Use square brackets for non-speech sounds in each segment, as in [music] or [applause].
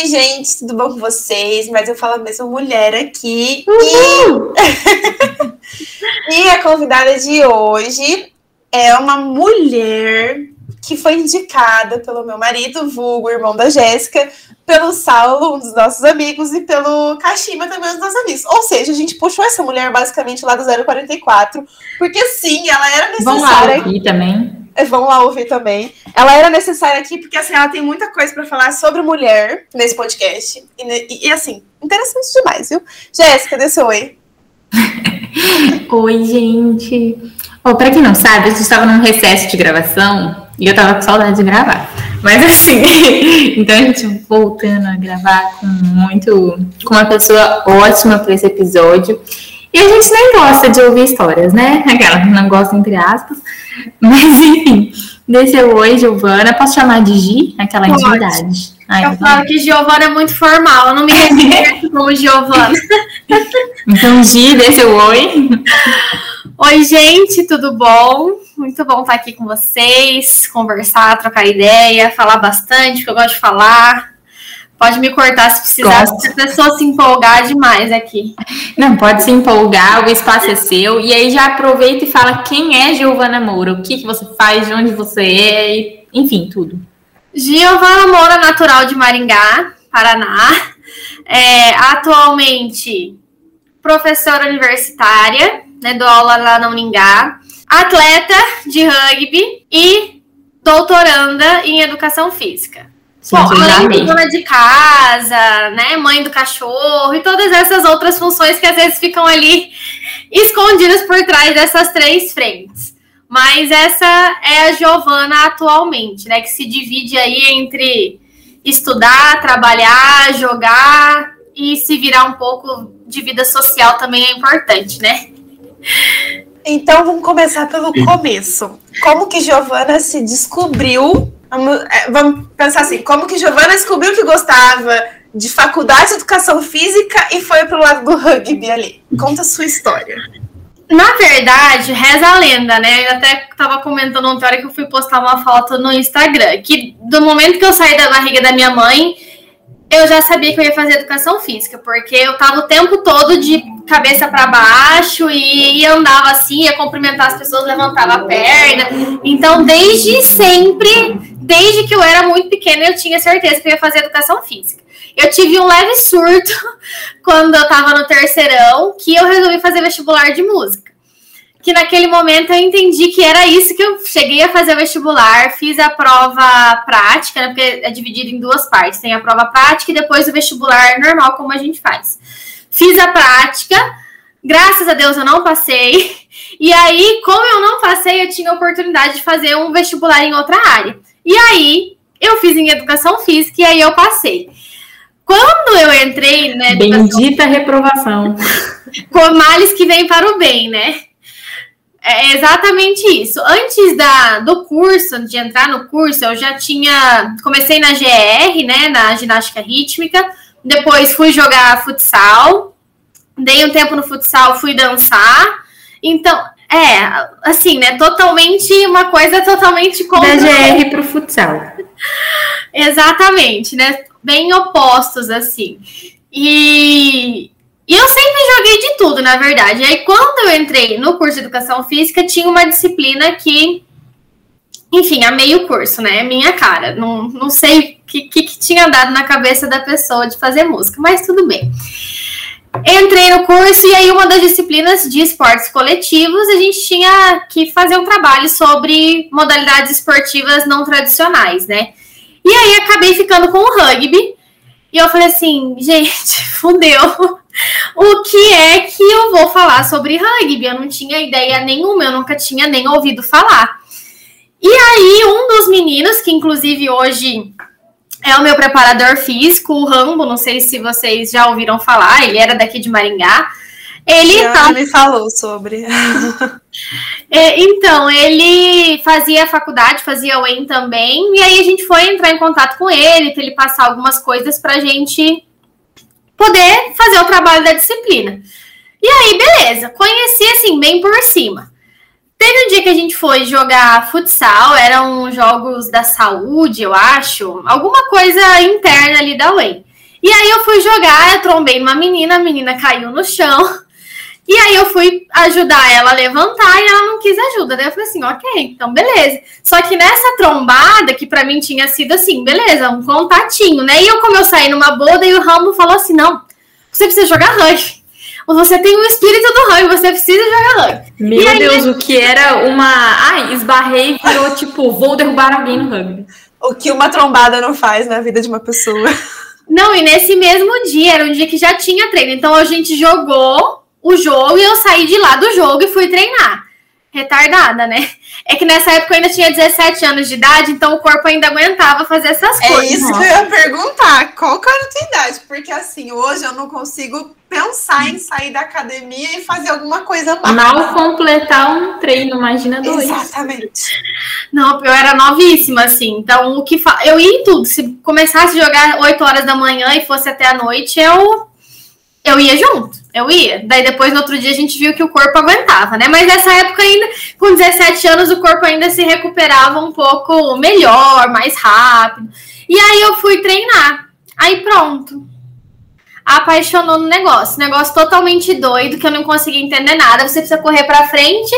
Oi, gente, tudo bom com vocês? Mas eu falo mesmo mulher aqui. E... [laughs] e a convidada de hoje é uma mulher que foi indicada pelo meu marido, vulgo, irmão da Jéssica, pelo Saulo, um dos nossos amigos, e pelo Kashima, também um dos nossos amigos. Ou seja, a gente puxou essa mulher basicamente lá do 044, porque sim, ela era necessária. Vamos lá aqui também. É, vamos lá ouvir também. Ela era necessária aqui porque assim, ela tem muita coisa para falar sobre mulher nesse podcast. E, e, e assim, interessante demais, viu? Jéssica, dê seu oi. [laughs] oi, gente. Oh, para quem não sabe, a gente estava num recesso de gravação e eu tava com saudade de gravar. Mas assim, [laughs] então a gente voltando a gravar com muito. com uma pessoa ótima para esse episódio. E a gente nem gosta de ouvir histórias, né? Aquela não gosta, entre aspas. [laughs] Mas enfim, desse oi, Giovana. Posso chamar de Gi? Aquela Pode. intimidade. Ai, eu falo que Giovana é muito formal, eu não me reconheço [laughs] como Giovana. Então, Gi, desse oi. Oi, gente, tudo bom? Muito bom estar aqui com vocês, conversar, trocar ideia, falar bastante, porque eu gosto de falar. Pode me cortar se precisar, se a pessoa se empolgar demais aqui. Não, pode se empolgar, o espaço é seu. E aí já aproveita e fala quem é Giovana Moura, o que, que você faz, de onde você é, enfim, tudo. Giovana Moura, natural de Maringá, Paraná. É, atualmente professora universitária, né, dou aula lá na Uningá. Atleta de rugby e doutoranda em educação física. Sim, Bom, além de dona de casa, né, mãe do cachorro e todas essas outras funções que às vezes ficam ali escondidas por trás dessas três frentes. Mas essa é a Giovana atualmente, né, que se divide aí entre estudar, trabalhar, jogar e se virar um pouco de vida social também é importante, né? Então vamos começar pelo começo. Como que Giovana se descobriu Vamos, é, vamos pensar assim, como que Giovana descobriu que gostava de faculdade de educação física e foi pro lado do rugby ali? Conta a sua história. Na verdade, reza a lenda, né? Eu até tava comentando ontem, hora que eu fui postar uma foto no Instagram, que do momento que eu saí da barriga da minha mãe, eu já sabia que eu ia fazer educação física, porque eu tava o tempo todo de cabeça para baixo e, e, andava assim, ia cumprimentar as pessoas, levantava a perna. Então, desde sempre, desde que eu era muito pequena, eu tinha certeza que eu ia fazer educação física. Eu tive um leve surto [laughs] quando eu tava no terceirão, que eu resolvi fazer vestibular de música que naquele momento eu entendi que era isso que eu cheguei a fazer vestibular, fiz a prova prática, né, porque é dividido em duas partes, tem a prova prática e depois o vestibular normal, como a gente faz. Fiz a prática, graças a Deus eu não passei, [laughs] e aí, como eu não passei, eu tinha a oportunidade de fazer um vestibular em outra área. E aí, eu fiz em educação física e aí eu passei. Quando eu entrei, né? Bendita reprovação. [laughs] Com males que vem para o bem, né? É exatamente isso. Antes da, do curso, de entrar no curso, eu já tinha. Comecei na GR, né? Na ginástica rítmica. Depois fui jogar futsal. Dei um tempo no futsal, fui dançar. Então, é, assim, né? Totalmente uma coisa totalmente contra. Da GR pro futsal. [laughs] Exatamente, né? Bem opostos, assim. E, e eu sempre joguei de tudo, na verdade. Aí, quando eu entrei no curso de educação física, tinha uma disciplina que, enfim, a meio curso, né? Minha cara. Não, não sei o que, que, que tinha dado na cabeça da pessoa de fazer música, mas tudo bem. Entrei no curso e aí uma das disciplinas de esportes coletivos a gente tinha que fazer um trabalho sobre modalidades esportivas não tradicionais, né? E aí acabei ficando com o rugby. E eu falei assim, gente, [laughs] fudeu o que é que eu vou falar sobre rugby? Eu não tinha ideia nenhuma, eu nunca tinha nem ouvido falar. E aí, um dos meninos, que inclusive hoje é o meu preparador físico, o Rambo, não sei se vocês já ouviram falar, ele era daqui de Maringá. Ele já tá... me falou sobre. [laughs] É, então, ele fazia faculdade, fazia UEM também, e aí a gente foi entrar em contato com ele, para ele passar algumas coisas para a gente poder fazer o trabalho da disciplina. E aí, beleza, conheci assim, bem por cima. Teve um dia que a gente foi jogar futsal, eram jogos da saúde, eu acho, alguma coisa interna ali da UEM. E aí eu fui jogar, eu trombei uma menina, a menina caiu no chão. E aí eu fui ajudar ela a levantar e ela não quis ajuda. Daí eu falei assim, ok, então beleza. Só que nessa trombada, que para mim tinha sido assim, beleza, um contatinho, né? E eu, como eu saí numa boa, e o Rambo falou assim: não, você precisa jogar rugby. Você tem o espírito do rugby, você precisa jogar rugby. Meu aí, Deus, o que era uma. Ai, esbarrei virou tipo, vou derrubar alguém no rugby. O que uma trombada não faz na vida de uma pessoa. Não, e nesse mesmo dia, era um dia que já tinha treino. Então a gente jogou o jogo e eu saí de lá do jogo e fui treinar. Retardada, né? É que nessa época eu ainda tinha 17 anos de idade, então o corpo ainda aguentava fazer essas é coisas. É isso que eu ia perguntar. Qual que era a tua idade? Porque assim, hoje eu não consigo pensar em sair da academia e fazer alguma coisa mais. Mal completar um treino, imagina dois. Exatamente. Não, eu era novíssima, assim. Então, o que fa... eu ia em tudo. Se começasse a jogar 8 horas da manhã e fosse até a noite, eu eu ia junto, eu ia. Daí depois no outro dia a gente viu que o corpo aguentava, né? Mas nessa época ainda, com 17 anos, o corpo ainda se recuperava um pouco melhor, mais rápido. E aí eu fui treinar. Aí pronto. Apaixonou no negócio. Negócio totalmente doido, que eu não conseguia entender nada. Você precisa correr para frente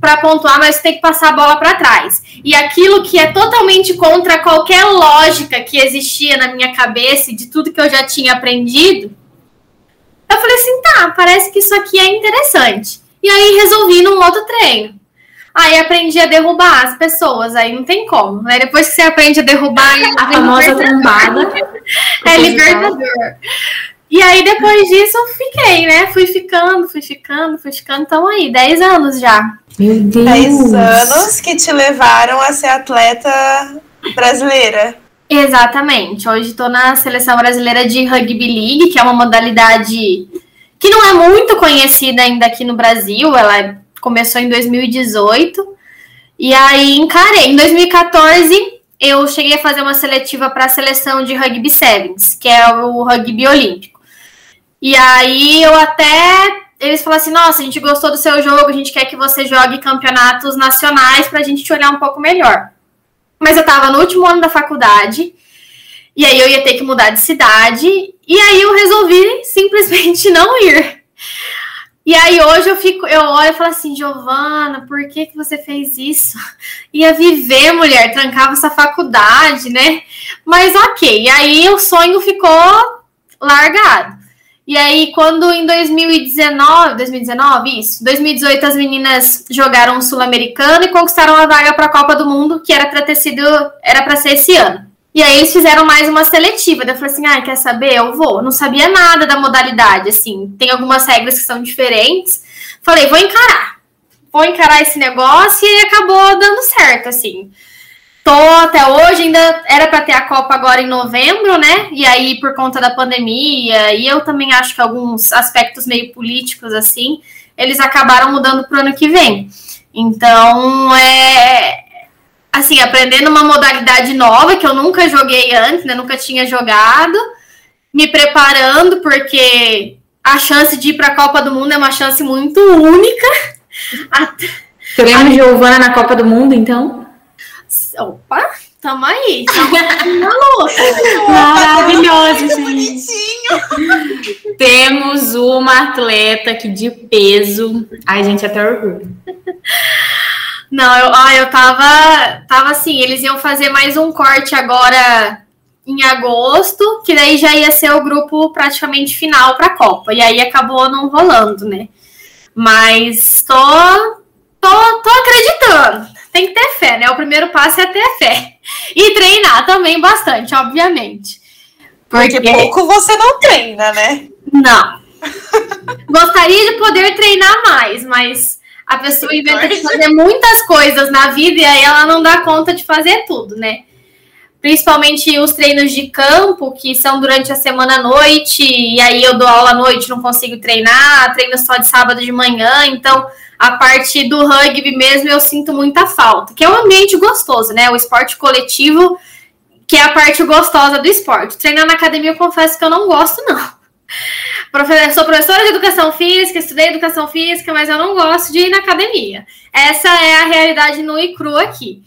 para pontuar, mas tem que passar a bola para trás. E aquilo que é totalmente contra qualquer lógica que existia na minha cabeça e de tudo que eu já tinha aprendido, eu falei assim, tá, parece que isso aqui é interessante. E aí resolvi num outro treino. Aí aprendi a derrubar as pessoas, aí não tem como. Né? Depois que você aprende a derrubar a famosa trombada, [laughs] é libertador. E aí depois disso eu fiquei, né? Fui ficando, fui ficando, fui ficando. Então aí, 10 anos já. Meu Deus! 10 anos que te levaram a ser atleta brasileira. Exatamente. Hoje estou na seleção brasileira de rugby league, que é uma modalidade que não é muito conhecida ainda aqui no Brasil. Ela começou em 2018 e aí encarei. Em 2014 eu cheguei a fazer uma seletiva para a seleção de rugby sevens, que é o rugby olímpico. E aí eu até eles falaram assim: nossa, a gente gostou do seu jogo, a gente quer que você jogue campeonatos nacionais para a gente te olhar um pouco melhor. Mas eu estava no último ano da faculdade, e aí eu ia ter que mudar de cidade, e aí eu resolvi [laughs] simplesmente não ir. E aí hoje eu fico, eu olho e falo assim, Giovana, por que, que você fez isso? [laughs] Ia viver, mulher, trancava essa faculdade, né? Mas ok, aí o sonho ficou largado. E aí, quando em 2019, 2019, isso, 2018, as meninas jogaram o Sul-Americano e conquistaram a vaga para a Copa do Mundo, que era para ter sido, era para ser esse ano. E aí eles fizeram mais uma seletiva. Daí eu falei assim: ah, quer saber? Eu vou. Não sabia nada da modalidade, assim. Tem algumas regras que são diferentes. Falei, vou encarar. Vou encarar esse negócio e acabou dando certo, assim tô até hoje, ainda era para ter a Copa agora em novembro, né? E aí, por conta da pandemia, e eu também acho que alguns aspectos meio políticos, assim, eles acabaram mudando para o ano que vem. Então, é. Assim, aprendendo uma modalidade nova que eu nunca joguei antes, né? Nunca tinha jogado, me preparando, porque a chance de ir para a Copa do Mundo é uma chance muito única. [laughs] Teremos Giovana na Copa do Mundo, então? Opa, tamo aí. [laughs] Maravilhoso, gente. Temos uma atleta aqui de peso. Ai, gente, até orgulho. Não, eu, ó, eu tava, tava assim, eles iam fazer mais um corte agora em agosto, que daí já ia ser o grupo praticamente final para a Copa. E aí acabou não rolando, né? Mas tô, tô, tô acreditando tem que ter fé, né? O primeiro passo é ter fé. E treinar também bastante, obviamente. Porque, Porque pouco você não treina, né? Não. [laughs] Gostaria de poder treinar mais, mas a pessoa inventa de fazer muitas coisas na vida e aí ela não dá conta de fazer tudo, né? Principalmente os treinos de campo, que são durante a semana à noite, e aí eu dou aula à noite, não consigo treinar, treino só de sábado de manhã, então a parte do rugby mesmo eu sinto muita falta, que é um ambiente gostoso, né? O esporte coletivo, que é a parte gostosa do esporte. Treinar na academia, eu confesso que eu não gosto, não. [laughs] Sou professora de educação física, estudei educação física, mas eu não gosto de ir na academia. Essa é a realidade no e cru aqui.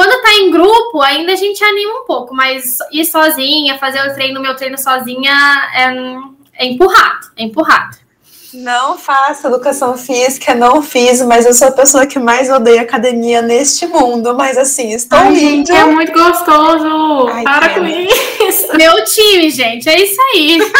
Quando tá em grupo, ainda a gente anima um pouco, mas ir sozinha, fazer o treino, meu treino sozinha, é, é empurrado, é empurrado. Não faço educação física, não fiz, mas eu sou a pessoa que mais odeia academia neste mundo. Mas assim, estou Ai. Gente, é muito gostoso. Ai, Para com isso. Meu time, gente, é isso aí.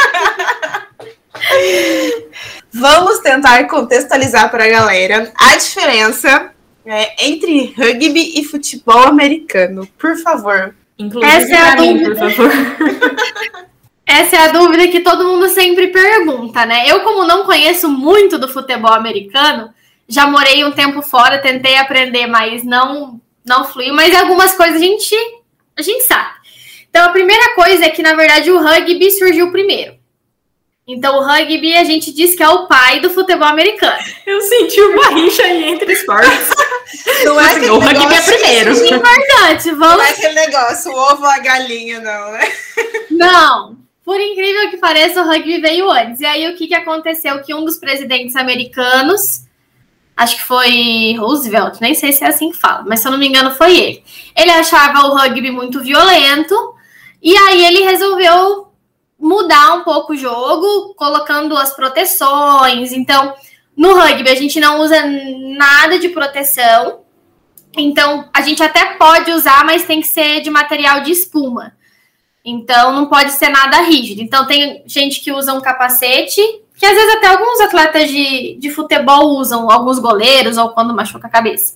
[laughs] Vamos tentar contextualizar para a galera a diferença é, entre rugby e futebol americano. Por favor. Inclusive Essa é a mim, por favor. [laughs] Essa é a dúvida que todo mundo sempre pergunta, né? Eu, como não conheço muito do futebol americano, já morei um tempo fora, tentei aprender, mas não não fluiu. Mas algumas coisas a gente, a gente sabe. Então, a primeira coisa é que, na verdade, o rugby surgiu primeiro. Então, o rugby a gente diz que é o pai do futebol americano. Eu senti uma rixa aí entre esportes. [laughs] Não é assim, o rugby é primeiro. É importante, vamos... Não é aquele negócio, o ovo a galinha, não, né? Não. Por incrível que pareça, o rugby veio antes. E aí, o que, que aconteceu? Que um dos presidentes americanos, acho que foi Roosevelt, nem sei se é assim que fala, mas se eu não me engano, foi ele. Ele achava o rugby muito violento, e aí ele resolveu mudar um pouco o jogo, colocando as proteções. Então, no rugby a gente não usa nada de proteção. Então, a gente até pode usar, mas tem que ser de material de espuma. Então, não pode ser nada rígido. Então, tem gente que usa um capacete, que às vezes até alguns atletas de, de futebol usam, alguns goleiros, ou quando machuca a cabeça.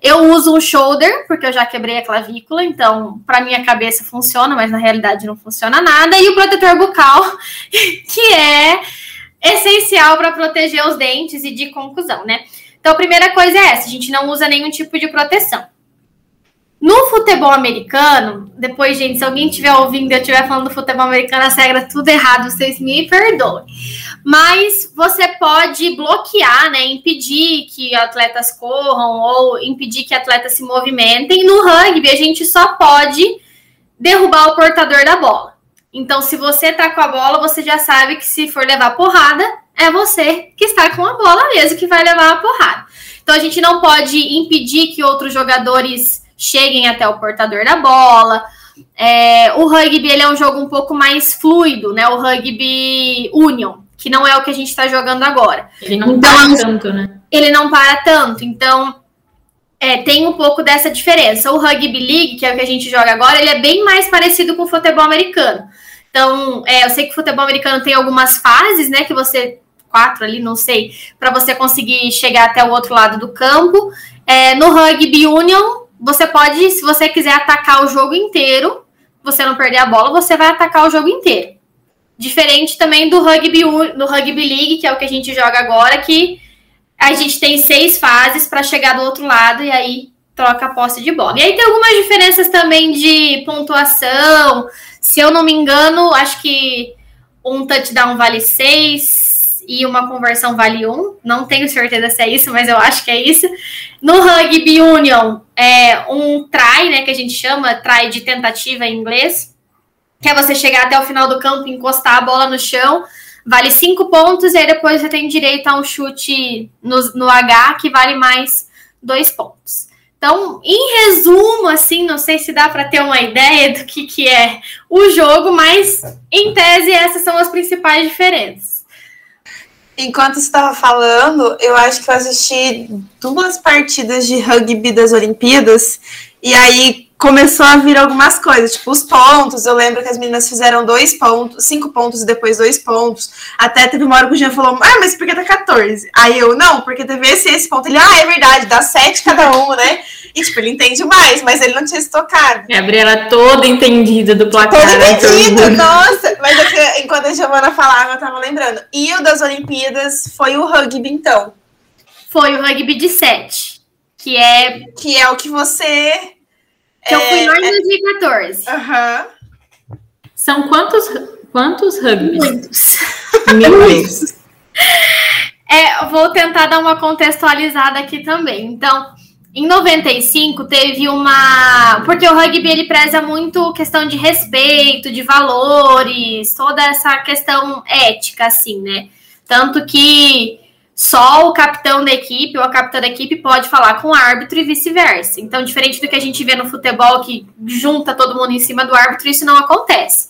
Eu uso um shoulder, porque eu já quebrei a clavícula, então para minha cabeça funciona, mas na realidade não funciona nada. E o protetor bucal, [laughs] que é essencial para proteger os dentes e de conclusão, né? Então a primeira coisa é essa: a gente não usa nenhum tipo de proteção. No futebol americano, depois, gente, se alguém estiver ouvindo e eu estiver falando do futebol americano, a regra tudo errado, vocês me perdoem. Mas você pode bloquear, né? Impedir que atletas corram ou impedir que atletas se movimentem. No rugby, a gente só pode derrubar o portador da bola. Então, se você tá com a bola, você já sabe que se for levar porrada, é você que está com a bola mesmo que vai levar a porrada. Então, a gente não pode impedir que outros jogadores cheguem até o portador da bola. É, o rugby ele é um jogo um pouco mais fluido, né? O rugby union, que não é o que a gente está jogando agora. Ele não então, para tanto, né? Ele não para tanto. Então, é, tem um pouco dessa diferença. O rugby league, que é o que a gente joga agora, ele é bem mais parecido com o futebol americano. Então, é, eu sei que o futebol americano tem algumas fases, né? Que você quatro ali, não sei, para você conseguir chegar até o outro lado do campo. É, no rugby union você pode, se você quiser atacar o jogo inteiro, você não perder a bola, você vai atacar o jogo inteiro. Diferente também do rugby, do rugby league, que é o que a gente joga agora, que a gente tem seis fases para chegar do outro lado e aí troca a posse de bola. E aí tem algumas diferenças também de pontuação. Se eu não me engano, acho que um touchdown vale seis, e uma conversão vale um. Não tenho certeza se é isso, mas eu acho que é isso. No Rugby Union, é um try, né, que a gente chama, try de tentativa em inglês, que é você chegar até o final do campo, encostar a bola no chão, vale cinco pontos, e aí depois você tem direito a um chute no, no H, que vale mais dois pontos. Então, em resumo, assim, não sei se dá para ter uma ideia do que, que é o jogo, mas em tese essas são as principais diferenças. Enquanto você estava falando, eu acho que eu assisti duas partidas de rugby das Olimpíadas, e aí começou a vir algumas coisas, tipo os pontos. Eu lembro que as meninas fizeram dois pontos, cinco pontos e depois dois pontos. Até teve uma hora que o Jean falou: Ah, mas por que tá 14? Aí eu, não, porque teve esse esse ponto. Ele, ah, é verdade, dá sete cada um, né? E, tipo, ele entende mais, mas ele não tinha se tocado. Gabriela toda entendida do placar. Toda né, entendida, nossa! Mas é enquanto a Giovana falava, eu tava lembrando. E o das Olimpíadas foi o rugby, então? Foi o rugby de sete. Que é... Que é o que você... Que é, eu fui lá em 2014. É, Aham. Uhum. São quantos, quantos rugbys? Muitos. Muitos. [laughs] É, vou tentar dar uma contextualizada aqui também. Então, em 95 teve uma. Porque o rugby ele preza muito questão de respeito, de valores, toda essa questão ética, assim, né? Tanto que só o capitão da equipe ou a capitã da equipe pode falar com o árbitro e vice-versa. Então, diferente do que a gente vê no futebol, que junta todo mundo em cima do árbitro, isso não acontece.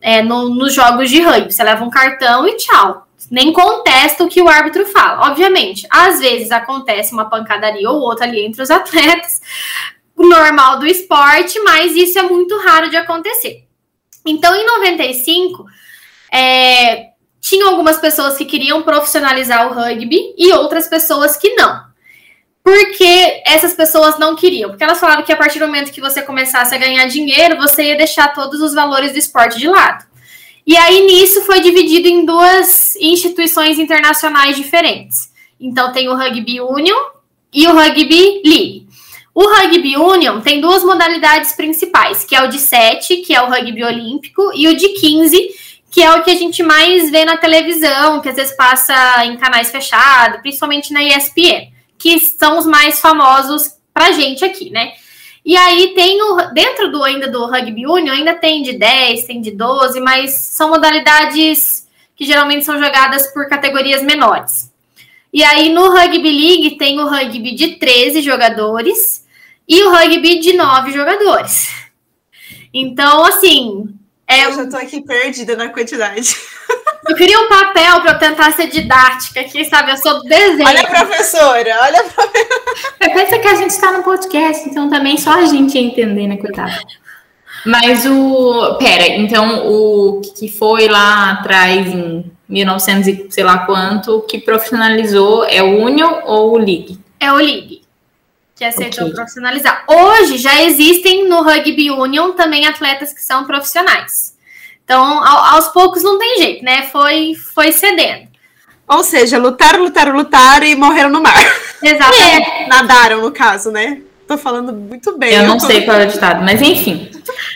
É, no, nos jogos de rugby, você leva um cartão e tchau. Nem contesta o que o árbitro fala. Obviamente, às vezes acontece uma pancadaria ou outra ali entre os atletas, normal do esporte, mas isso é muito raro de acontecer. Então, em 95, é, tinham algumas pessoas que queriam profissionalizar o rugby e outras pessoas que não. Por que essas pessoas não queriam? Porque elas falaram que a partir do momento que você começasse a ganhar dinheiro, você ia deixar todos os valores do esporte de lado. E aí nisso foi dividido em duas instituições internacionais diferentes. Então tem o Rugby Union e o Rugby League. O Rugby Union tem duas modalidades principais, que é o de 7, que é o rugby olímpico, e o de 15, que é o que a gente mais vê na televisão, que às vezes passa em canais fechados, principalmente na ESPN, que são os mais famosos pra gente aqui, né? E aí tem o dentro do ainda do rugby union, ainda tem de 10, tem de 12, mas são modalidades que geralmente são jogadas por categorias menores. E aí no rugby league tem o rugby de 13 jogadores e o rugby de 9 jogadores. Então, assim, é, eu já tô aqui perdida na quantidade. Eu queria um papel para eu tentar ser didática aqui, sabe? Eu sou desenho. Olha, professora, olha, professora. Pensa que a gente está no podcast, então também só a gente ia entender, né, coitada? Mas o. Pera, então o que foi lá atrás, em 1900 e sei lá quanto, que profissionalizou é o Union ou o League? É o League que aceitou okay. profissionalizar. Hoje já existem no Rugby Union também atletas que são profissionais. Então, aos poucos não tem jeito, né? Foi, foi cedendo. Ou seja, lutaram, lutaram, lutaram e morreram no mar. Exatamente. É, [laughs] nadaram, no caso, né? Tô falando muito bem. Eu não sei qual é o ditado, mas enfim.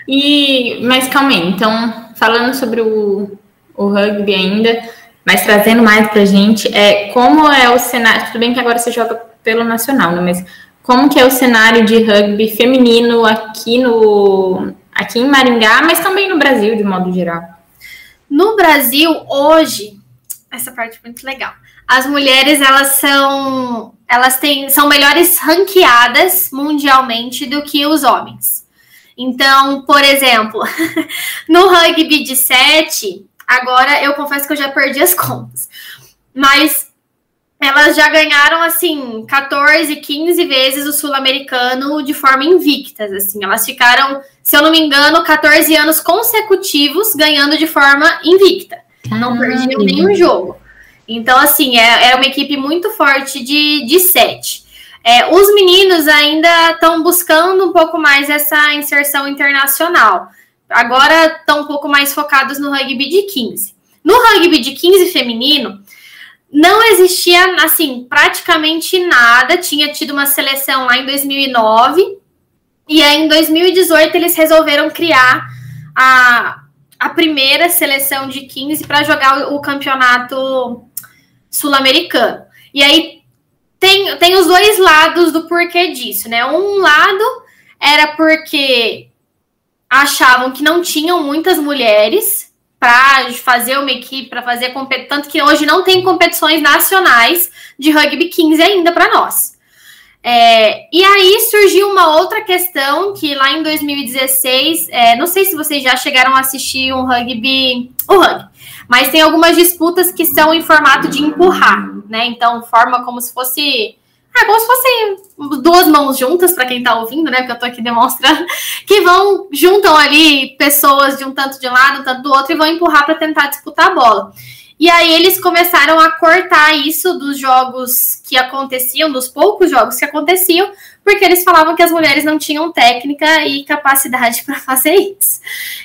E, mas calma aí, então, falando sobre o, o rugby ainda, mas trazendo mais pra gente, é, como é o cenário. Tudo bem que agora você joga pelo nacional, né? Mas como que é o cenário de rugby feminino aqui no aqui em Maringá, mas também no Brasil de modo geral? No Brasil hoje, essa parte é muito legal. As mulheres elas são elas têm são melhores ranqueadas mundialmente do que os homens. Então, por exemplo, [laughs] no rugby de 7, agora eu confesso que eu já perdi as contas. Mas elas já ganharam assim 14, 15 vezes o sul-americano de forma invictas, assim. Elas ficaram, se eu não me engano, 14 anos consecutivos ganhando de forma invicta. Não perdiam nenhum jogo. Então, assim, é, é uma equipe muito forte de, de sete. É, os meninos ainda estão buscando um pouco mais essa inserção internacional. Agora estão um pouco mais focados no rugby de 15. No rugby de 15 feminino, não existia, assim, praticamente nada. Tinha tido uma seleção lá em 2009. E aí, em 2018, eles resolveram criar a, a primeira seleção de 15 para jogar o, o campeonato sul-americano. E aí, tem, tem os dois lados do porquê disso, né? Um lado era porque achavam que não tinham muitas mulheres para fazer uma equipe, para fazer competição. Tanto que hoje não tem competições nacionais de rugby 15 ainda para nós. É, e aí surgiu uma outra questão que lá em 2016, é, não sei se vocês já chegaram a assistir um rugby, o rugby, mas tem algumas disputas que são em formato de empurrar, né? Então forma como se fosse é como se fossem duas mãos juntas, para quem está ouvindo, né? Porque eu estou aqui demonstrando, [laughs] que vão, juntam ali pessoas de um tanto de um lado, um tanto do outro, e vão empurrar para tentar disputar a bola. E aí eles começaram a cortar isso dos jogos que aconteciam, dos poucos jogos que aconteciam, porque eles falavam que as mulheres não tinham técnica e capacidade [laughs] para fazer isso.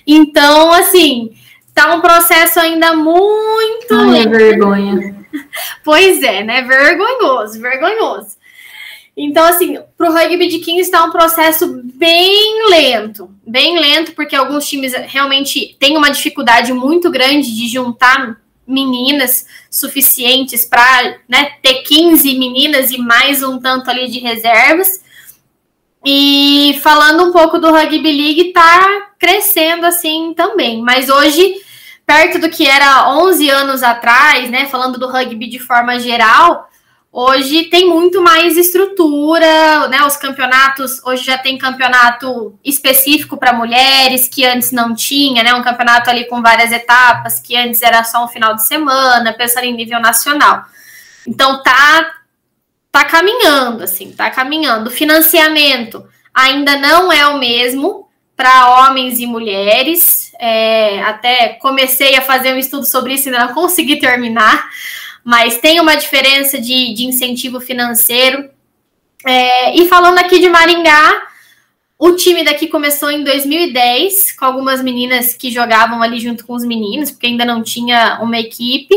Então, assim, tá um processo ainda muito. Ai, vergonha. [laughs] Pois é, né? Vergonhoso, vergonhoso. Então, assim, para o rugby de 15 está um processo bem lento, bem lento, porque alguns times realmente têm uma dificuldade muito grande de juntar meninas suficientes para né, ter 15 meninas e mais um tanto ali de reservas. E falando um pouco do Rugby League, está crescendo assim também. Mas hoje, perto do que era 11 anos atrás, né? Falando do rugby de forma geral, hoje tem muito mais estrutura, né? Os campeonatos, hoje já tem campeonato específico para mulheres, que antes não tinha, né? Um campeonato ali com várias etapas, que antes era só um final de semana, pensando em nível nacional. Então tá tá caminhando, assim, tá caminhando. O financiamento ainda não é o mesmo para homens e mulheres. É, até comecei a fazer um estudo sobre isso, ainda não consegui terminar, mas tem uma diferença de, de incentivo financeiro. É, e falando aqui de Maringá, o time daqui começou em 2010, com algumas meninas que jogavam ali junto com os meninos, porque ainda não tinha uma equipe.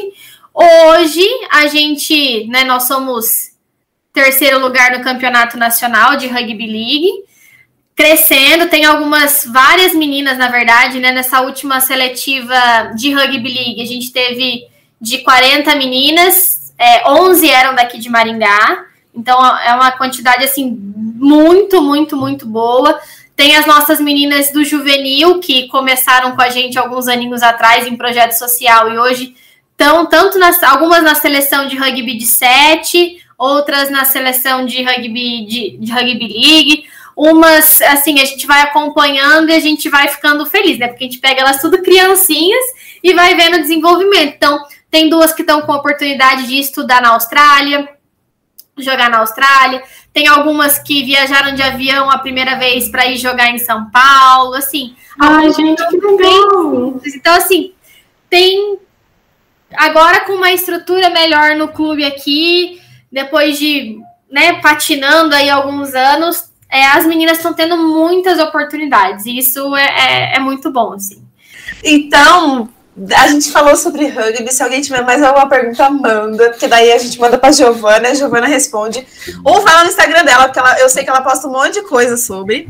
Hoje, a gente, né, nós somos terceiro lugar no Campeonato Nacional de Rugby League, crescendo. Tem algumas, várias meninas, na verdade, né? Nessa última seletiva de Rugby League, a gente teve de 40 meninas, é, 11 eram daqui de Maringá. Então é uma quantidade assim muito, muito, muito boa. Tem as nossas meninas do juvenil que começaram com a gente alguns aninhos atrás em projeto social e hoje estão tanto nas algumas na seleção de rugby de 7, outras na seleção de rugby de, de rugby league, umas assim a gente vai acompanhando e a gente vai ficando feliz, né? Porque a gente pega elas tudo criancinhas e vai vendo o desenvolvimento. Então, tem duas que estão com oportunidade de estudar na Austrália, jogar na Austrália. Tem algumas que viajaram de avião a primeira vez para ir jogar em São Paulo, assim. Ai, gente, que legal. Então, assim, tem agora com uma estrutura melhor no clube aqui, depois de né, patinando aí alguns anos, é, as meninas estão tendo muitas oportunidades, e isso é, é, é, muito bom, assim. Então, a gente falou sobre rugby, se alguém tiver mais alguma pergunta, manda, porque daí a gente manda para Giovana, a Giovana responde, ou fala no Instagram dela, porque ela, eu sei que ela posta um monte de coisa sobre.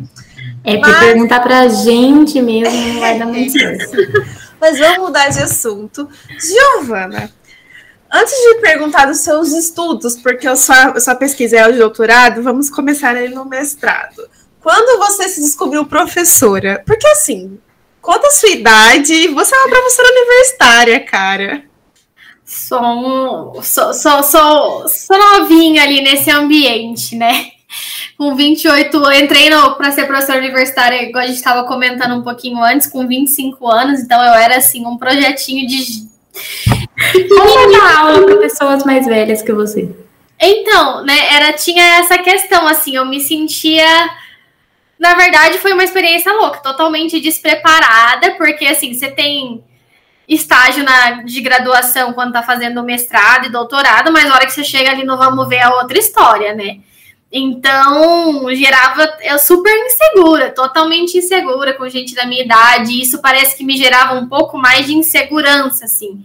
É, mas... perguntar pra gente mesmo não vai dar muito certo. [laughs] Mas vamos mudar de assunto. Giovana, Antes de perguntar dos seus estudos, porque a sua, sua pesquisa é o de doutorado, vamos começar aí no mestrado. Quando você se descobriu professora? Porque assim, conta a sua idade, você é uma professora universitária, cara. Sou, um, sou, sou, sou, sou novinha ali nesse ambiente, né? Com 28, eu entrei para ser professora universitária, igual a gente estava comentando um pouquinho antes, com 25 anos, então eu era assim, um projetinho de como dar aula para pessoas mais velhas que você? Então, né, era, tinha essa questão, assim, eu me sentia. Na verdade, foi uma experiência louca, totalmente despreparada, porque assim, você tem estágio na, de graduação quando tá fazendo mestrado e doutorado, mas na hora que você chega ali no vamos ver a outra história, né? Então, gerava eu super insegura, totalmente insegura com gente da minha idade. E isso parece que me gerava um pouco mais de insegurança, assim.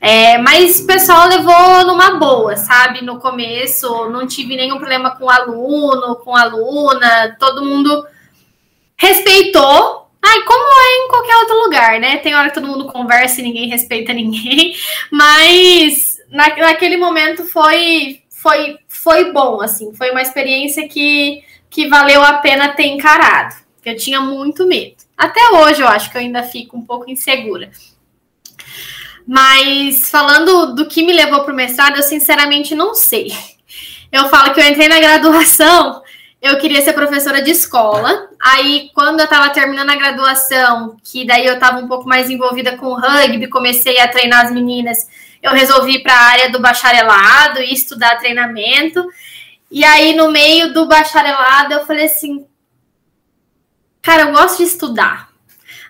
É, mas o pessoal levou numa boa, sabe? No começo, não tive nenhum problema com aluno, com aluna, todo mundo respeitou. Ai, como é em qualquer outro lugar, né? Tem hora que todo mundo conversa e ninguém respeita ninguém, [laughs] mas na, naquele momento foi, foi, foi bom, assim, foi uma experiência que, que valeu a pena ter encarado, eu tinha muito medo. Até hoje eu acho que eu ainda fico um pouco insegura. Mas falando do que me levou para o mestrado, eu sinceramente não sei. Eu falo que eu entrei na graduação, eu queria ser professora de escola. Aí, quando eu estava terminando a graduação, que daí eu estava um pouco mais envolvida com o rugby, comecei a treinar as meninas, eu resolvi ir para a área do bacharelado e estudar treinamento. E aí, no meio do bacharelado, eu falei assim: cara, eu gosto de estudar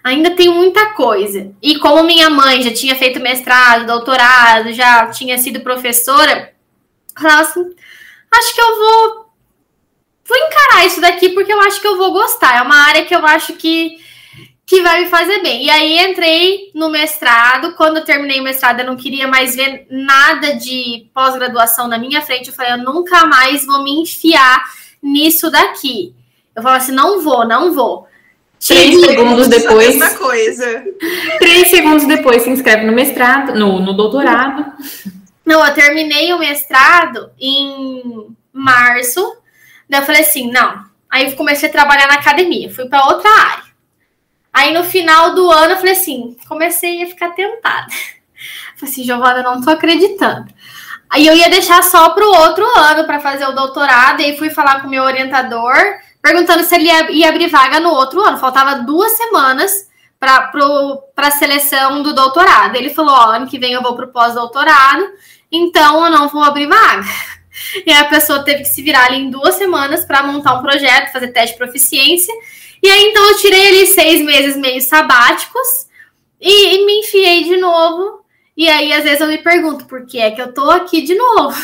ainda tem muita coisa. E como minha mãe já tinha feito mestrado, doutorado, já tinha sido professora, falava assim: acho que eu vou, vou encarar isso daqui porque eu acho que eu vou gostar. É uma área que eu acho que, que vai me fazer bem. E aí entrei no mestrado. Quando eu terminei o mestrado, eu não queria mais ver nada de pós-graduação na minha frente. Eu falei: eu nunca mais vou me enfiar nisso daqui. Eu falava assim: não vou, não vou. Três segundos depois. Mesma coisa. Três segundos depois se inscreve no mestrado, no, no doutorado. Não, eu terminei o mestrado em março. Daí eu falei assim, não. Aí eu comecei a trabalhar na academia, fui para outra área. Aí no final do ano eu falei assim, comecei a ficar tentada. Falei assim, Giovana, não tô acreditando. Aí eu ia deixar só para o outro ano para fazer o doutorado, e aí fui falar com o meu orientador, perguntando se ele ia, abrir vaga no outro ano. Faltava duas semanas para a seleção do doutorado. Ele falou: ó, ano que vem eu vou para o pós-doutorado, então eu não vou abrir vaga. [laughs] E a pessoa teve que se virar ali em duas semanas para montar um projeto, fazer teste de proficiência. E aí então eu tirei ali seis meses meio sabáticos e, e me enfiei de novo e aí, às vezes, eu me pergunto por que é que eu tô aqui de novo.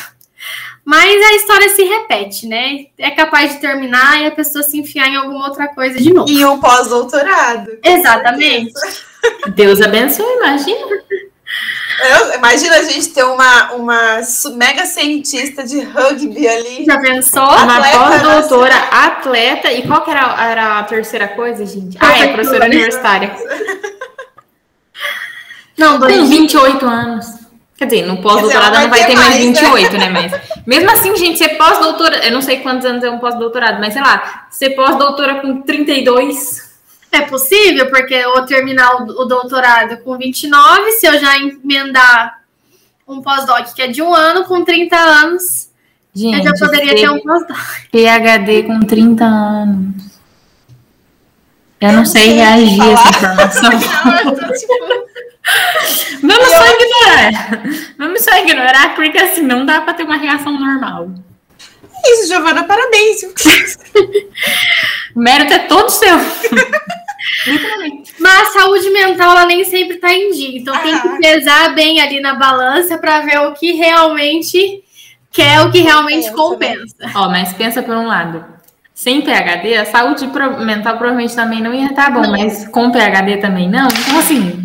Mas a história se repete, né? É capaz de terminar e a pessoa se enfiar em alguma outra coisa de novo. E um pós-doutorado. Exatamente. Deus abençoe, imagina. Eu, imagina a gente ter uma, uma mega cientista de rugby ali. Já pensou? Uma pós-doutora, atleta. E qual que era, era a terceira coisa, gente? Ah, é professora universitária. Não, tem 28 anos. Quer dizer, no pós-doutorado não vai ter mais, mais 28, né? né? Mas mesmo assim, gente, ser pós-doutora, eu não sei quantos anos é um pós-doutorado, mas sei lá, ser pós-doutora com 32. É possível, porque eu terminar o doutorado com 29, se eu já emendar um pós-doc que é de um ano, com 30 anos, gente, eu já poderia ter um pós-doc. PHD com 30 anos. Eu não, sei, reagir a essa informação. [laughs] Vamos só ignorar. Vamos só ignorar, porque assim não dá para ter uma reação normal. Isso, Giovana, parabéns. o [laughs] mérito é todo seu. [laughs] Mas a saúde mental ela nem sempre está em dia. Então ah. tem que pesar bem ali na balança para ver o que realmente quer, o que realmente pensa, compensa. Né? Ó, mas pensa por um lado. Sem PHD, a saúde mental provavelmente também não ia estar tá bom, não. mas com PHD também não. Então, assim,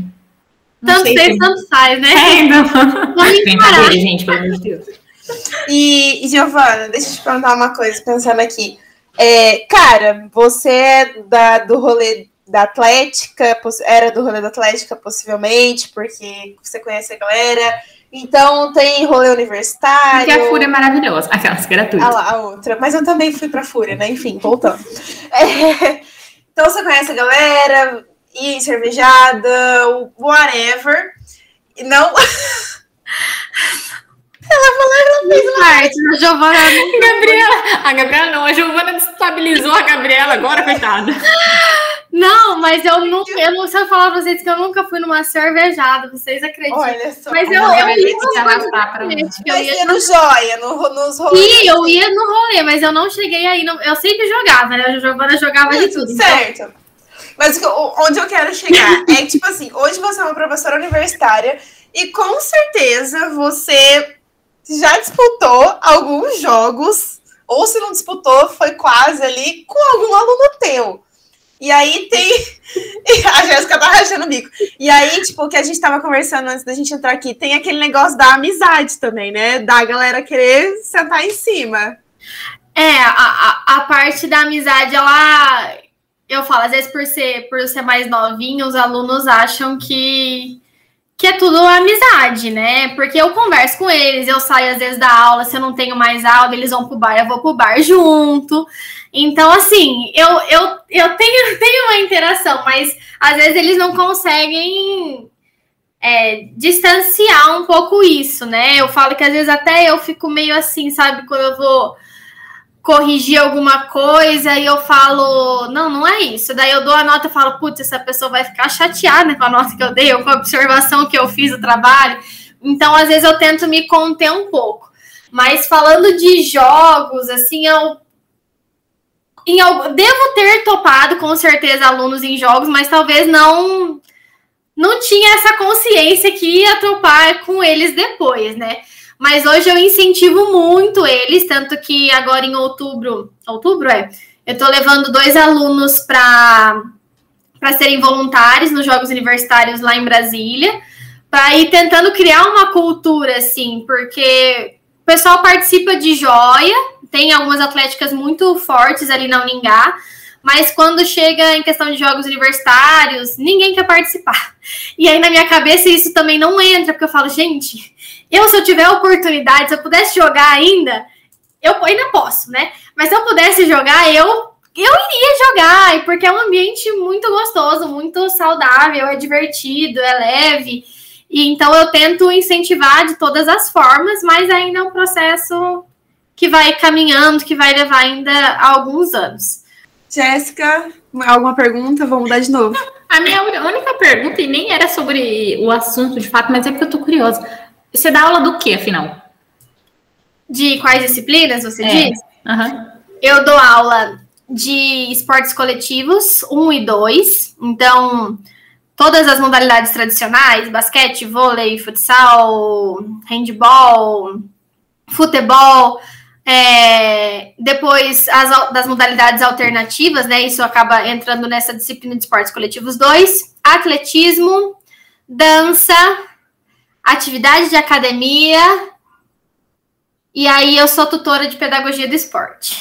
tanto fez, tanto faz, né? É, [laughs] não. Brincadeira, gente, pelo amor de Deus. E, Giovana, deixa eu te perguntar uma coisa, pensando aqui. É, cara, você é da, do rolê da Atlética, era do rolê da Atlética, possivelmente, porque você conhece a galera. Então tem rolê universitário. Porque a Fúria é maravilhosa. Aquelas gratuitas. Ah lá, a outra. Mas eu também fui pra Fúria, né? Enfim, voltando. [laughs] É, então você conhece a galera, ir cervejada, whatever. E não. [laughs] Ela falou, ela fez parte. A Giovana. [laughs] Gabriela. A Gabriela não, a Giovana destabilizou a Gabriela agora, coitada. Não, mas eu nunca. Eu não sei falar pra vocês que eu nunca fui numa cervejada, vocês acreditam? Olha só. Mas eu, eu, eu ia Mas ia no joia, no, nos rolês. Sim, eu ia no rolê, mas eu não cheguei aí. No, eu sempre jogava, né? A Giovana jogava de tudo. Então certo. Então, mas onde eu quero chegar é que, tipo assim, hoje você é uma professora universitária e com certeza você já disputou alguns jogos, ou se não disputou, foi quase ali com algum aluno teu. E aí tem. [laughs] a Jéssica tá rachando o bico. E aí, tipo, o que a gente tava conversando antes da gente entrar aqui, tem aquele negócio da amizade também, né? Da galera querer sentar em cima. É, a, a, a parte da amizade, ela eu falo, às vezes por ser, por ser mais novinho, os alunos acham que, que é tudo amizade, né? Porque eu converso com eles, eu saio às vezes da aula, se eu não tenho mais aula, eles vão pro bar, eu vou pro bar junto. Então, assim, eu, eu, eu tenho, [laughs] tenho uma interação, mas às vezes eles não conseguem é, distanciar um pouco isso, né? Eu falo que às vezes até eu fico meio assim, sabe, quando eu vou corrigir alguma coisa e eu falo, não, não é isso. Daí eu dou a nota e falo, putz, essa pessoa vai ficar chateada com a nota que eu dei, ou com a observação que eu fiz do trabalho. Então, às vezes, eu tento me conter um pouco. Mas falando de jogos, assim, eu. Em, devo ter topado, com certeza, alunos em jogos, mas talvez não não tinha essa consciência que ia topar com eles depois, né? Mas hoje eu incentivo muito eles, tanto que agora em outubro, outubro é, eu estou levando dois alunos para para serem voluntários nos Jogos Universitários lá em Brasília, para ir tentando criar uma cultura assim, porque o pessoal participa de joia, tem algumas atléticas muito fortes ali na Uningá, mas quando chega em questão de jogos universitários, ninguém quer participar. E aí na minha cabeça isso também não entra, porque eu falo, gente, eu, se eu tiver oportunidade, se eu pudesse jogar ainda, eu ainda posso, né? Mas se eu pudesse jogar, eu eu iria jogar, porque é um ambiente muito gostoso, muito saudável, é divertido, é leve. E então eu tento incentivar de todas as formas, mas ainda é um processo que vai caminhando, que vai levar ainda alguns anos. Jéssica, alguma pergunta? Vou mudar de novo. [laughs] A minha única pergunta, e nem era sobre o assunto de fato, mas é porque eu tô curiosa. Você dá aula do que, afinal? De quais disciplinas você é. diz? Uhum. Eu dou aula de esportes coletivos 1 e 2. Então, todas as modalidades tradicionais: basquete, vôlei, futsal, handball, futebol. É, depois as, das modalidades alternativas, né? Isso acaba entrando nessa disciplina de esportes coletivos 2, atletismo, dança, atividade de academia. E aí eu sou tutora de pedagogia do esporte.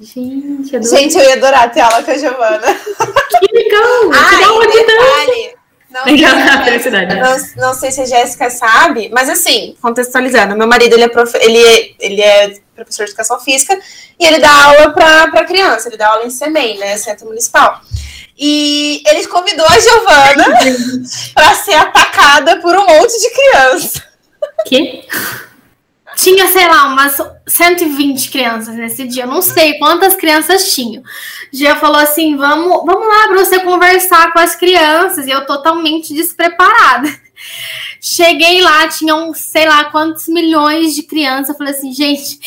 Gente, adorei. Gente, eu ia adorar ter aula com a Giovana. Que legal! [laughs] Ah, não, legal, felicidade. Não, não, sei se a Jéssica sabe, mas assim, contextualizando, meu marido ele é, prof... ele é, ele é professor de educação física e ele dá aula para criança, ele dá aula em SEMEI, né, Centro Municipal. E ele convidou a Giovana [laughs] para ser atacada por um monte de criança. Que? Tinha, sei lá, umas 120 crianças nesse dia. Eu não sei quantas crianças tinham. Gia falou assim: vamos, vamos lá para você conversar com as crianças. E eu totalmente despreparada. Cheguei lá, tinham, sei lá, quantos milhões de crianças. Eu falei assim, gente, o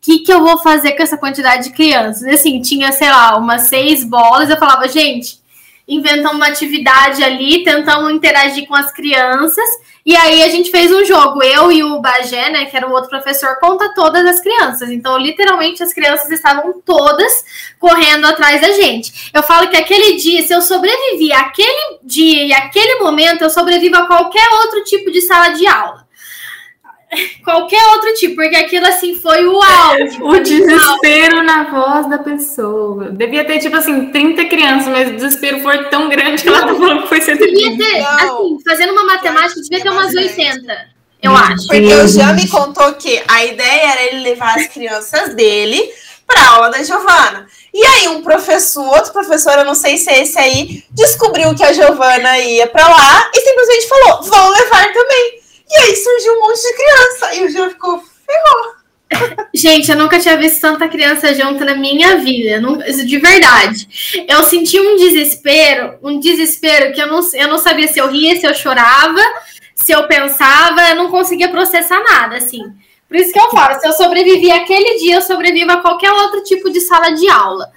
que, que eu vou fazer com essa quantidade de crianças? Assim, tinha, sei lá, umas seis bolas. Eu falava, gente, inventamos uma atividade ali, tentamos interagir com as crianças. E aí a gente fez um jogo, eu e o Bagé, né, que era o outro professor, conta todas as crianças. Então, literalmente, as crianças estavam todas correndo atrás da gente. Eu falo que aquele dia, se eu sobrevivi àquele dia e aquele momento, eu sobrevivo a qualquer outro tipo de sala de aula [laughs] qualquer outro tipo, porque aquilo assim foi o auge. o desespero na voz da pessoa. Devia ter, tipo assim, 30 crianças, mas o desespero foi tão grande que ela tá falando que foi 120. Devia ter, assim, fazendo uma matemática, devia ter umas 80. Eu acho. Porque o Jean me contou que a ideia era ele levar as crianças dele para aula da Giovana. E aí um professor, outro professor, eu não sei se é esse aí, descobriu que a Giovana ia para lá e simplesmente falou: "Vão levar também". E aí surgiu um monte de criança. E o Jean ficou, ferrou. Gente, eu nunca tinha visto tanta criança junto na minha vida, de verdade. Eu senti um desespero, um desespero que eu não, eu não sabia se eu ria, se eu chorava, se eu pensava, eu não conseguia processar nada, assim. Por isso que eu falo, se eu sobrevivi aquele dia, eu sobrevivo a qualquer outro tipo de sala de aula.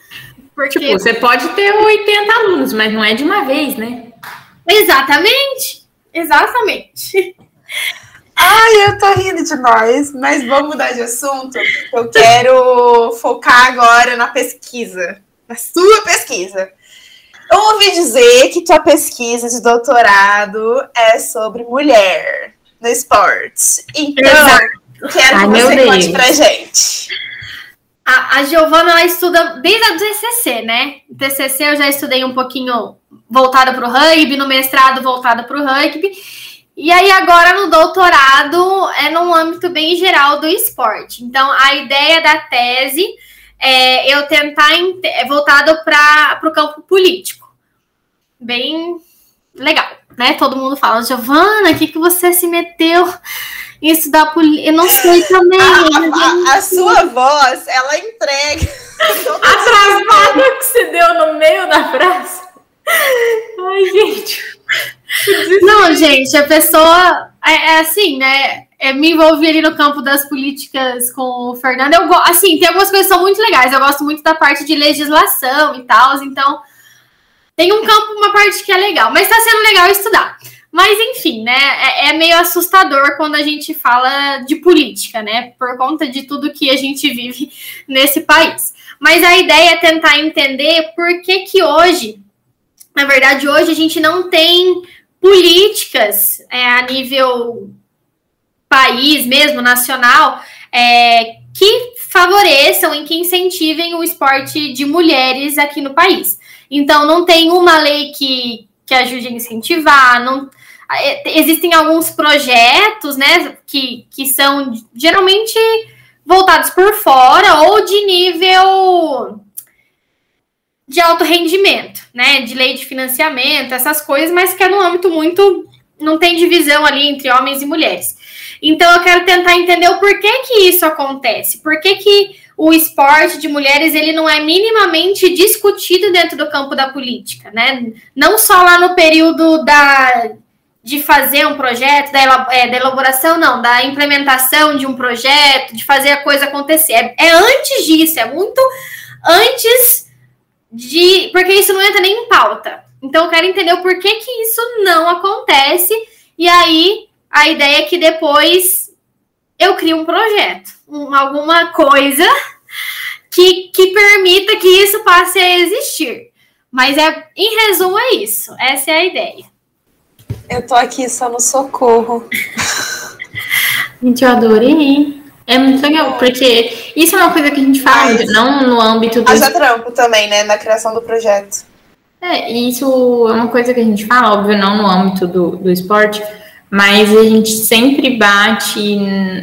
Porque... Tipo, você pode ter 80 alunos, mas não é de uma vez, né? Exatamente. Exatamente. [laughs] Ai, eu tô rindo de nós, mas vamos mudar de assunto. Eu quero focar agora na pesquisa, na sua pesquisa. Eu ouvi dizer que tua pesquisa de doutorado é sobre mulher no esporte. Então, Exato. quero Ai, que você conte pra gente. A, a Giovana, ela estuda desde a TCC, né? TCC eu já estudei um pouquinho voltada para o rugby, no mestrado voltada para o rugby. E aí, agora no doutorado, é num âmbito bem geral do esporte. Então, a ideia da tese é eu tentar é voltado para o campo político. Bem legal, né? Todo mundo fala, Giovana, o que, que você se meteu em estudar política? Eu não sei [laughs] também. A, a, a sua voz, ela entrega. [laughs] A travada que você deu no meio da frase. Ai, gente. Não, gente, a pessoa é, é assim, né? É, me envolvi ali no campo das políticas com o Fernando. Eu assim, tem algumas coisas que são muito legais. Eu gosto muito da parte de legislação e tal. Então, tem um campo, uma parte que é legal, mas está sendo legal estudar. Mas enfim, né? É, é, meio assustador quando a gente fala de política, né? Por conta de tudo que a gente vive [laughs] nesse país. Mas a ideia é tentar entender por que que hoje, na verdade, hoje a gente não tem políticas é, a nível país mesmo, nacional, é, que favoreçam e que incentivem o esporte de mulheres aqui no país. Então, não tem uma lei que, que ajude a incentivar, não, é, existem alguns projetos, né, que, que são geralmente voltados por fora ou de nível de alto rendimento, né? De lei de financiamento, essas coisas, mas que é no âmbito muito. não tem divisão ali entre homens e mulheres. Então eu quero tentar entender o porquê que isso acontece. Por que, que o esporte de mulheres ele não é minimamente discutido dentro do campo da política, né? Não só lá no período da de fazer um projeto, da, é, da elaboração, não, da implementação de um projeto, de fazer a coisa acontecer. É, é antes disso, é muito antes de. Porque isso não entra nem em pauta. Então, eu quero entender o porquê que isso não acontece. E aí, a ideia é que depois eu crio um projeto, um, alguma coisa que, que permita que isso passe a existir. Mas, é, em resumo, é isso. Essa é a ideia. Eu tô aqui só no socorro. Gente, eu adorei. É muito legal, porque isso é uma coisa que a gente fala, Mas, não no âmbito do. Haja trampo também, né? Na criação do projeto. É, isso é uma coisa que a gente fala, óbvio, não no âmbito do, do esporte, mas a gente sempre bate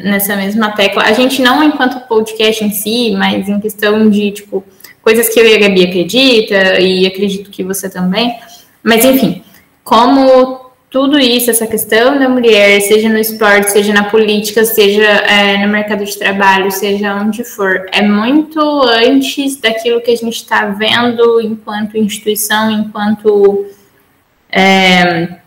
nessa mesma tecla. A gente não enquanto podcast em si, mas em questão de, tipo, coisas que eu e a Gabi acredita, e acredito que você também. Mas, enfim, como tudo isso, essa questão da mulher, seja no esporte, seja na política, seja é, no mercado de trabalho, seja onde for, é muito antes daquilo que a gente está vendo enquanto instituição, enquanto é,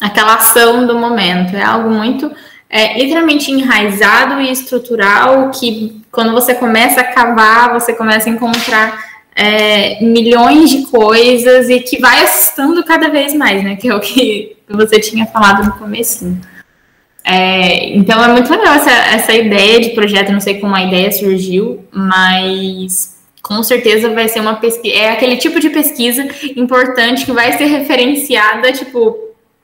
aquela ação do momento. É algo muito é, literalmente enraizado e estrutural que quando você começa a cavar, você começa a encontrar é, milhões de coisas e que vai assustando cada vez mais, né? Que é o que [laughs] você tinha falado no começo. É, então é muito legal essa, essa ideia de projeto, não sei como a ideia surgiu, mas com certeza vai ser uma pesquisa. É aquele tipo de pesquisa importante que vai ser referenciada, tipo,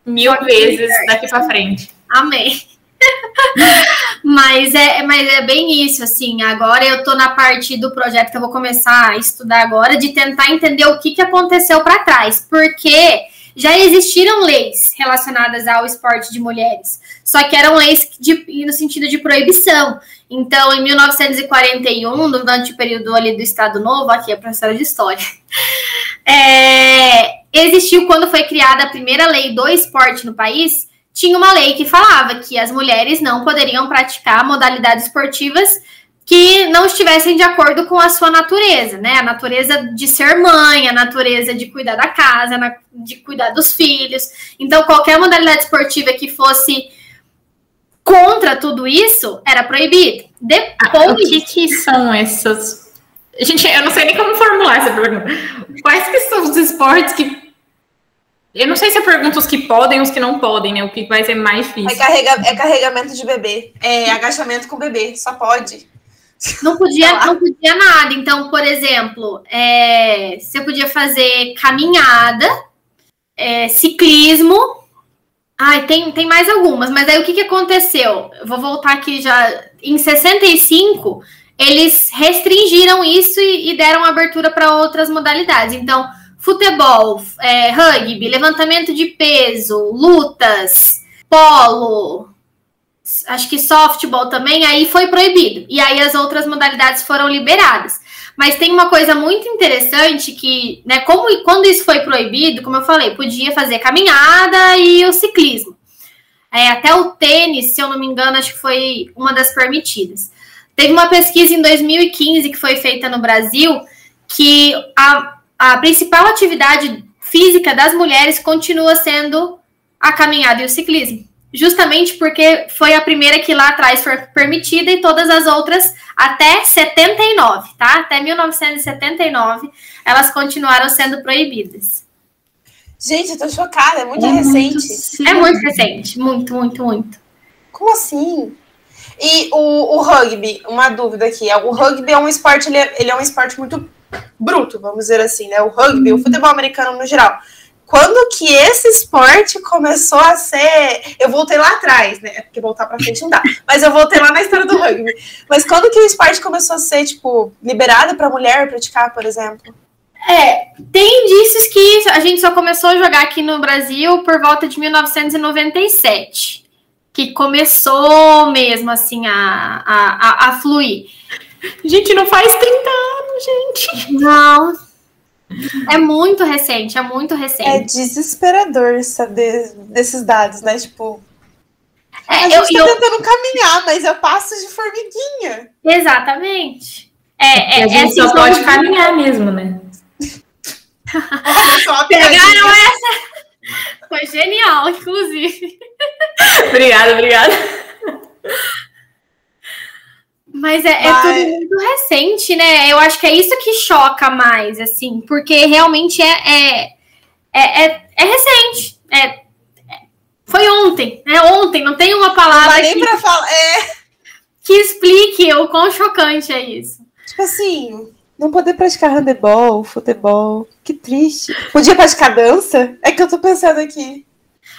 mil vezes daqui para frente. Amém. [laughs] mas, é, mas é bem isso, assim. Agora eu tô na parte do projeto que eu vou começar a estudar agora, de tentar entender o que, que aconteceu para trás. Porque já existiram leis relacionadas ao esporte de mulheres, só que eram leis de, no sentido de proibição. Então, em 1941, durante o período ali do Estado Novo, aqui é professora de História, [laughs] é, existiu, quando foi criada a primeira lei do esporte no país, tinha uma lei que falava que as mulheres não poderiam praticar modalidades esportivas que não estivessem de acordo com a sua natureza, né? A natureza de ser mãe, a natureza de cuidar da casa, de cuidar dos filhos. Então, qualquer modalidade esportiva que fosse contra tudo isso era proibido. Depois. Ah, o que, que são essas? Gente, eu não sei nem como formular essa pergunta. Quais que são os esportes que eu não sei se é pergunta os que podem os que não podem, né? O que vai ser mais difícil. É, carrega, é carregamento de bebê. É agachamento com bebê, só pode. Não podia, não podia nada. Então, por exemplo, é, você podia fazer caminhada, é, ciclismo. Ai, tem, tem mais algumas, mas aí o que, que aconteceu? Eu vou voltar aqui já. Em 65, eles restringiram isso e, e deram abertura para outras modalidades. Então, futebol, é, rugby, levantamento de peso, lutas, polo, acho que softball também, aí foi proibido. E aí as outras modalidades foram liberadas. Mas tem uma coisa muito interessante que, né, como quando isso foi proibido, como eu falei, podia fazer caminhada e o ciclismo. É, até o tênis, se eu não me engano, acho que foi uma das permitidas. Teve uma pesquisa em 2015 que foi feita no Brasil que a, a principal atividade física das mulheres continua sendo a caminhada e o ciclismo. Justamente porque foi a primeira que lá atrás foi permitida e todas as outras até 79, tá? Até 1979 elas continuaram sendo proibidas. Gente, eu tô chocada, é muito é recente. Muito, é muito recente, muito, muito, muito. Como assim? E o, o rugby, uma dúvida aqui. O rugby é um esporte, ele é, ele é um esporte muito bruto, vamos dizer assim, né? O rugby, o futebol americano no geral. Quando que esse esporte começou a ser. Eu voltei lá atrás, né? Porque voltar pra frente não dá. Mas eu voltei lá na história do rugby. Mas quando que o esporte começou a ser, tipo, liberado pra mulher praticar, por exemplo? É, tem indícios que a gente só começou a jogar aqui no Brasil por volta de 1997. Que começou mesmo, assim, a, a, a, a fluir. Gente, não faz 30 anos, gente. Não. É muito recente, é muito recente. É desesperador saber desses dados, né? Tipo, É, a eu- gente tá eu- tentando caminhar, mas eu passo de formiguinha. Exatamente. É, E é, a gente é só pode assim, caminhar mesmo, né? Pegaram essa? Foi genial, inclusive. obrigada, obrigada. Mas é, é tudo muito recente, né? Eu acho que é isso que choca mais, assim, porque realmente é, é, é, é, é recente. É, é- foi ontem, né? Ontem, não tem uma Não palavra dá nem que, pra falar. É, que explique o quão chocante é isso. tipo assim, não poder praticar handebol, futebol. Que triste. Podia praticar dança? É que eu tô pensando aqui.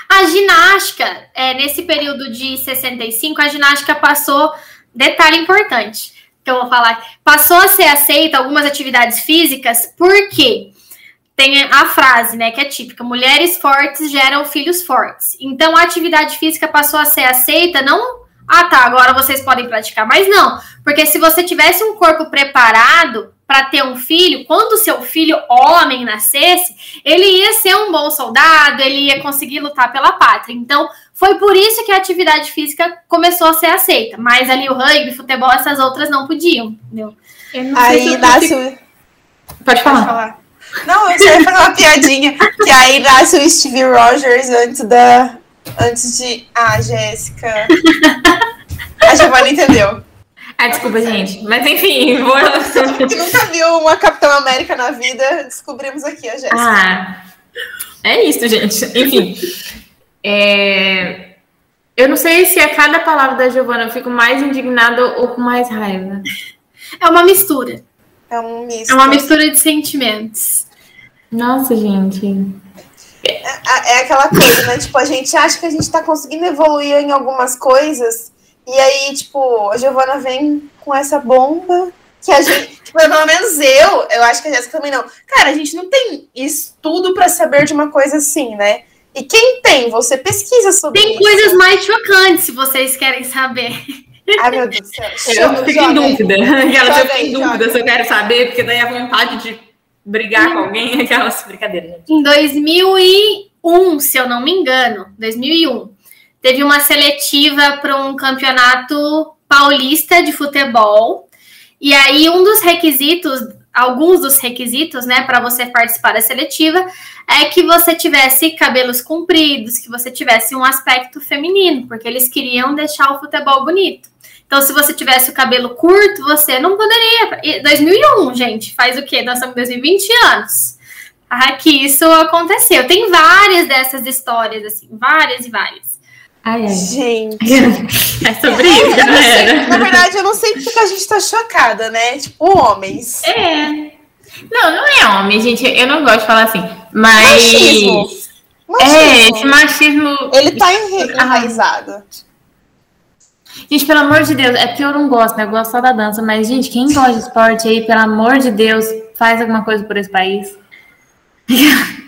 A ginástica, é, nesse período de 65, a ginástica passou. Detalhe importante que eu vou falar: passou a ser aceita algumas atividades físicas, porque tem a frase, né, que é típica: mulheres fortes geram filhos fortes. Então a atividade física passou a ser aceita, não. Ah, tá, agora vocês podem praticar, mas não, porque se você tivesse um corpo preparado para ter um filho, quando seu filho homem nascesse, ele ia ser um bom soldado, ele ia conseguir lutar pela pátria. Então, foi por isso que a atividade física começou a ser aceita. Mas ali o rugby, futebol, essas outras não podiam, entendeu? Eu não sei se Aí nasce consigo- o. Pode Pode falar. falar. Não, eu só ia fazer uma piadinha. Que aí nasce o Steve Rogers antes da. Antes de. Ah, Jéssica. A Giovanna entendeu. Ah, desculpa, gente. Mas enfim, vou. Que nunca viu uma Capitão América na vida, descobrimos aqui a Jéssica. Ah, é isso, gente. Enfim. É, Eu não sei se a cada palavra da Giovana eu fico mais indignada ou com mais raiva. É uma mistura. É um misto. É uma mistura de sentimentos. Nossa, gente. É, é aquela coisa, né? Tipo, a gente acha que a gente tá conseguindo evoluir em algumas coisas, e aí, tipo, a Giovana vem com essa bomba que a gente. [laughs] Tipo, pelo menos eu, eu acho que a Jéssica também não. Cara, a gente não tem estudo pra saber de uma coisa assim, né? E quem tem, você pesquisa sobre Tem isso. coisas mais chocantes, se vocês querem saber. Ai, meu Deus do céu. Eu fico em dúvida. Aquelas eu fico em dúvida se eu quero saber, porque daí a vontade de brigar com alguém, [laughs] aquelas brincadeiras. Em 2001, se eu não me engano, 2001, teve uma seletiva para um campeonato paulista de futebol. E aí, um dos requisitos, alguns dos requisitos, né, para você participar da seletiva, é que você tivesse cabelos compridos, que você tivesse um aspecto feminino, porque eles queriam deixar o futebol bonito. Então, se você tivesse o cabelo curto, você não poderia. E 2001, gente, faz o quê? Nós estamos em 2020 anos. Ah, que isso aconteceu. Tem várias dessas histórias, assim, várias e várias. Ai, ai. Gente. [laughs] É sobre isso, galera. na verdade, eu não sei porque que a gente tá chocada, né? Tipo, homens. É. Não, não é homem, gente. Eu não gosto de falar assim. Mas. Machismo. É, esse Machismo. machismo. Ele tá Ah. enraizado. Gente, pelo amor de Deus, é porque eu não gosto, né? Eu gosto só da dança. Mas, gente, quem gosta de esporte aí, pelo amor de Deus, faz alguma coisa por esse país. [laughs]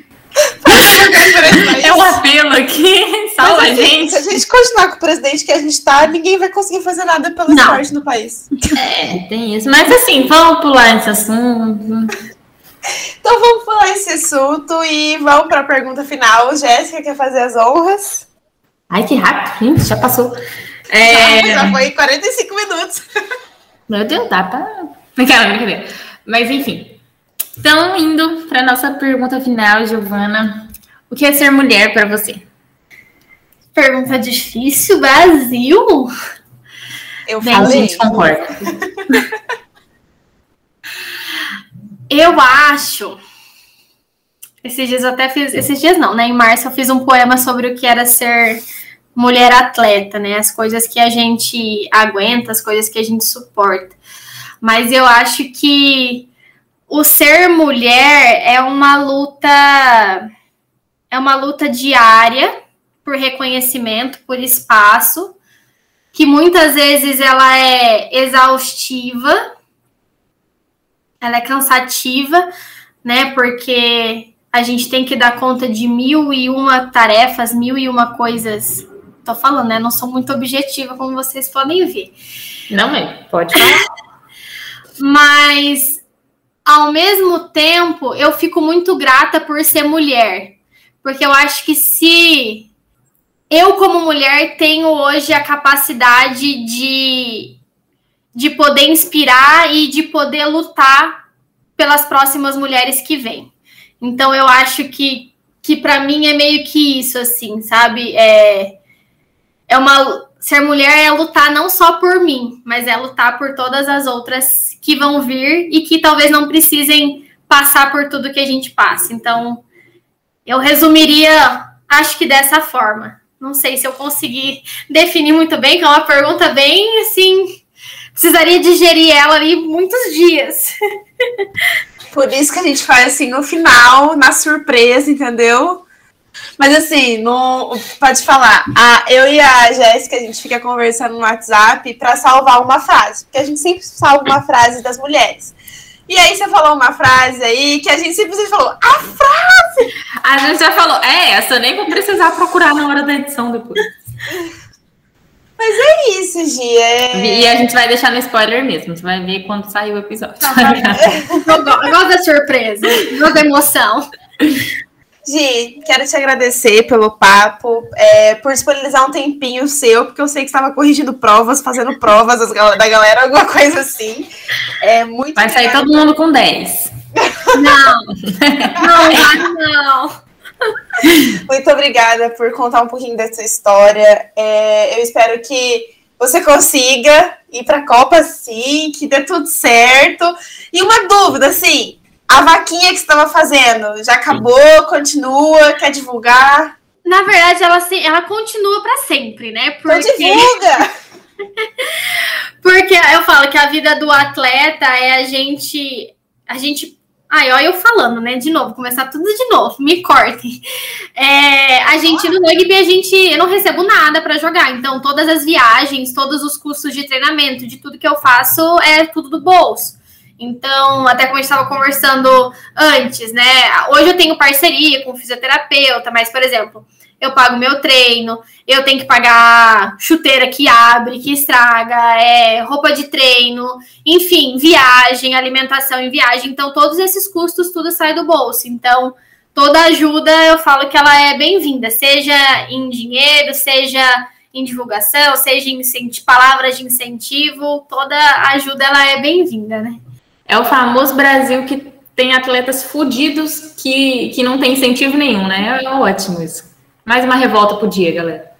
É um apelo aqui. Salva Mas, a assim, gente. Se a gente continuar com o presidente que a gente tá, ninguém vai conseguir fazer nada pelo Não. esporte no país. É, tem isso. Mas assim, vamos pular esse assunto. Então vamos pular esse assunto e vamos pra pergunta final. Jéssica quer fazer as honras. Ai, que rápido, gente, já passou. É... [laughs] Já foi 45 minutos. Meu Deus, dá pra. Brincadeira, brincadeira. Mas enfim. Então, indo para nossa pergunta final, Giovana. O que é ser mulher para você? Pergunta difícil, Brasil? Eu Bem, a falei. gente concorda. [laughs] Eu acho. Esses dias eu até fiz. Esses dias não, né? Em março eu fiz um poema sobre o que era ser mulher atleta, né? As coisas que a gente aguenta, as coisas que a gente suporta. Mas eu acho que o ser mulher é uma luta. É uma luta diária por reconhecimento, por espaço, que muitas vezes ela é exaustiva ela é cansativa, né? Porque a gente tem que dar conta de mil e uma tarefas, mil e uma coisas. Tô falando, né? Não sou muito objetiva, como vocês podem ver. Não, mãe, pode falar. [laughs] Mas ao mesmo tempo, eu fico muito grata por ser mulher. Porque eu acho que se eu, como mulher, tenho hoje a capacidade de, de poder inspirar e de poder lutar pelas próximas mulheres que vêm. Então, eu acho que, que para mim é meio que isso, assim, sabe? É, é uma. Ser mulher é lutar não só por mim, mas é lutar por todas as outras que vão vir e que talvez não precisem passar por tudo que a gente passa. Então, eu resumiria, acho que dessa forma. Não sei se eu consegui definir muito bem, que é uma pergunta bem assim. Precisaria digerir ela ali muitos dias. [laughs] Por isso que a gente faz assim no final, na surpresa, entendeu? Mas assim, no, pode falar. A, eu e a Jéssica, a gente fica conversando no WhatsApp para salvar uma frase. Porque a gente sempre salva uma frase das mulheres. E aí você falou uma frase aí que a gente simplesmente falou, a frase! A gente já falou, é essa, nem vou precisar procurar na hora da edição depois. Mas é isso, Gi. É... E a gente vai deixar no spoiler mesmo. Você vai ver quando sair o episódio. Tá, [laughs] eu gosto da surpresa, gosto da emoção. Gi, quero te agradecer pelo papo, é, por disponibilizar um tempinho seu, porque eu sei que estava corrigindo provas, fazendo provas da galera, alguma coisa assim. É muito vai sair todo mundo com 10. Não, [laughs] não, não. Muito obrigada por contar um pouquinho dessa história. É, eu espero que você consiga ir para a Copa, sim, que dê tudo certo. E uma dúvida, assim, a vaquinha que você estava fazendo já acabou, continua, quer divulgar? Na verdade, ela, ela continua para sempre, né? Então Porque... Então divulga! [laughs] Porque eu falo que a vida do atleta é a gente. A gente. Ai, olha eu falando, né? De novo, começar tudo de novo, me cortem. É, a gente no rugby, a gente. Eu não recebo nada para jogar. Então, todas as viagens, todos os custos de treinamento, de tudo que eu faço, é tudo do bolso. Então, até como a gente estava conversando antes, né? Hoje eu tenho parceria com fisioterapeuta, mas, por exemplo, eu pago meu treino, eu tenho que pagar chuteira que abre, que estraga, é, roupa de treino, enfim, viagem, alimentação em viagem. Então, todos esses custos, tudo sai do bolso. Então, toda ajuda, eu falo que ela é bem-vinda, seja em dinheiro, seja em divulgação, seja em palavras de incentivo, toda ajuda ela é bem-vinda, né? É o famoso Brasil que tem atletas fudidos que, que não tem incentivo nenhum, né? É ótimo isso. Mais uma revolta pro dia, galera.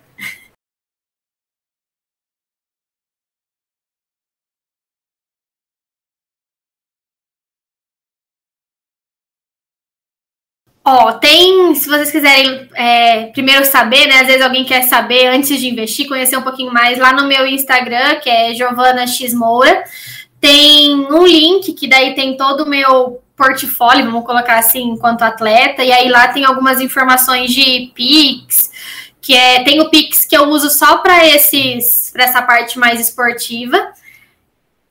Ó, oh, tem, se vocês quiserem é, primeiro saber, né? Às vezes alguém quer saber antes de investir, conhecer um pouquinho mais lá no meu Instagram, que é Giovana X Moura tem um link que daí tem todo o meu portfólio, vamos colocar assim, enquanto atleta, e aí lá tem algumas informações de Pix, que é tem o Pix que eu uso só para esses para essa parte mais esportiva,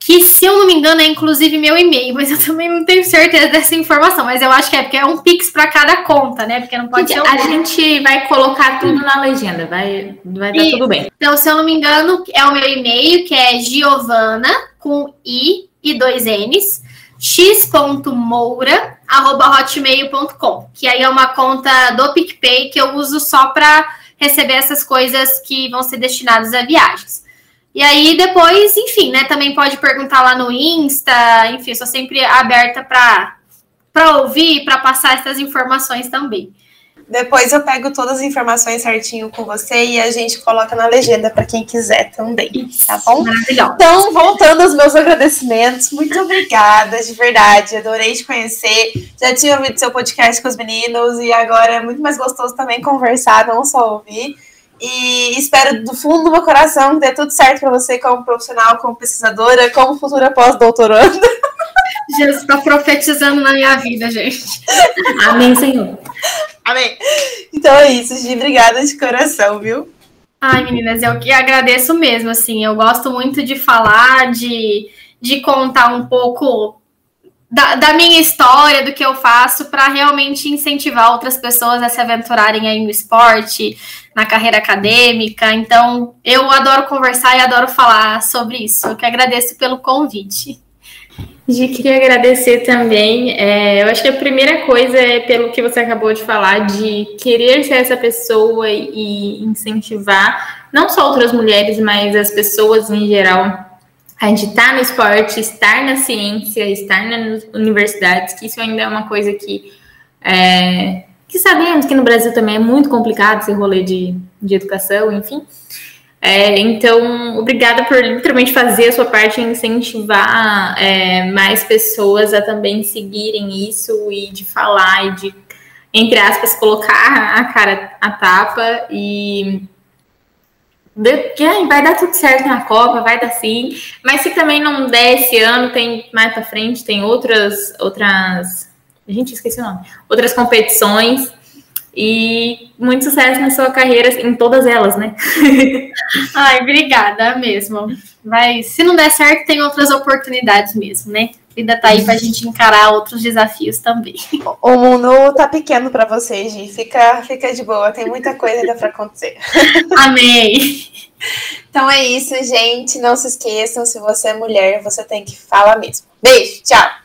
que se eu não me engano é inclusive meu e-mail, mas eu também não tenho certeza dessa informação, mas eu acho que é porque é um Pix para cada conta, né? Porque não pode ser um... A gente vai colocar tudo na legenda, vai vai dar tudo bem. Então, se eu não me engano, é o meu e-mail que é Giovana com i e dois n's x.moura@hotmail.com, que aí é uma conta do PicPay que eu uso só para receber essas coisas que vão ser destinadas a viagens. E aí depois, enfim, né, também pode perguntar lá no Insta, enfim, eu sou sempre aberta para para ouvir, para passar essas informações também. Depois eu pego todas as informações certinho com você e a gente coloca na legenda para quem quiser também, tá bom? Maravilhoso. Então, voltando aos meus agradecimentos, muito obrigada, de verdade, adorei te conhecer. Já tinha ouvido seu podcast com os meninos e agora é muito mais gostoso também conversar, não só ouvir. E espero do fundo do meu coração que dê tudo certo para você como profissional, como pesquisadora, como futura pós-doutoranda. [laughs] Jesus está profetizando na minha vida, gente. [laughs] Amém, Senhor. Amém. Então é isso, Gi. Obrigada de coração, viu? Ai, meninas, eu que agradeço mesmo, assim. Eu gosto muito de falar, de, de contar um pouco da, da minha história, do que eu faço, para realmente incentivar outras pessoas a se aventurarem aí no esporte, na carreira acadêmica. Então, eu adoro conversar e adoro falar sobre isso. Eu que agradeço pelo convite. Gi, queria agradecer também. É, eu acho que a primeira coisa é pelo que você acabou de falar, de querer ser essa pessoa e incentivar não só outras mulheres, mas as pessoas em geral a gente estar no esporte, estar na ciência, estar nas universidades, que isso ainda é uma coisa que, é, que sabemos que no Brasil também é muito complicado esse rolê de, de educação, enfim. É, então, obrigada por literalmente fazer a sua parte em incentivar é, mais pessoas a também seguirem isso e de falar e de, entre aspas, colocar a cara a tapa e vai dar tudo certo na Copa, vai dar sim. Mas se também não der esse ano, tem mais para frente, tem outras outras, gente esqueci o nome, outras competições e muito sucesso na sua carreira, em todas elas, né? [laughs] Ai, obrigada mesmo. Mas se não der certo, tem outras oportunidades mesmo, né? A vida tá aí pra gente encarar outros desafios também. O mundo tá pequeno para vocês, Gi. Fica, fica de boa, tem muita coisa ainda para acontecer. [laughs] Amém. Então é isso, gente. Não se esqueçam, se você é mulher, você tem que falar mesmo. Beijo, tchau.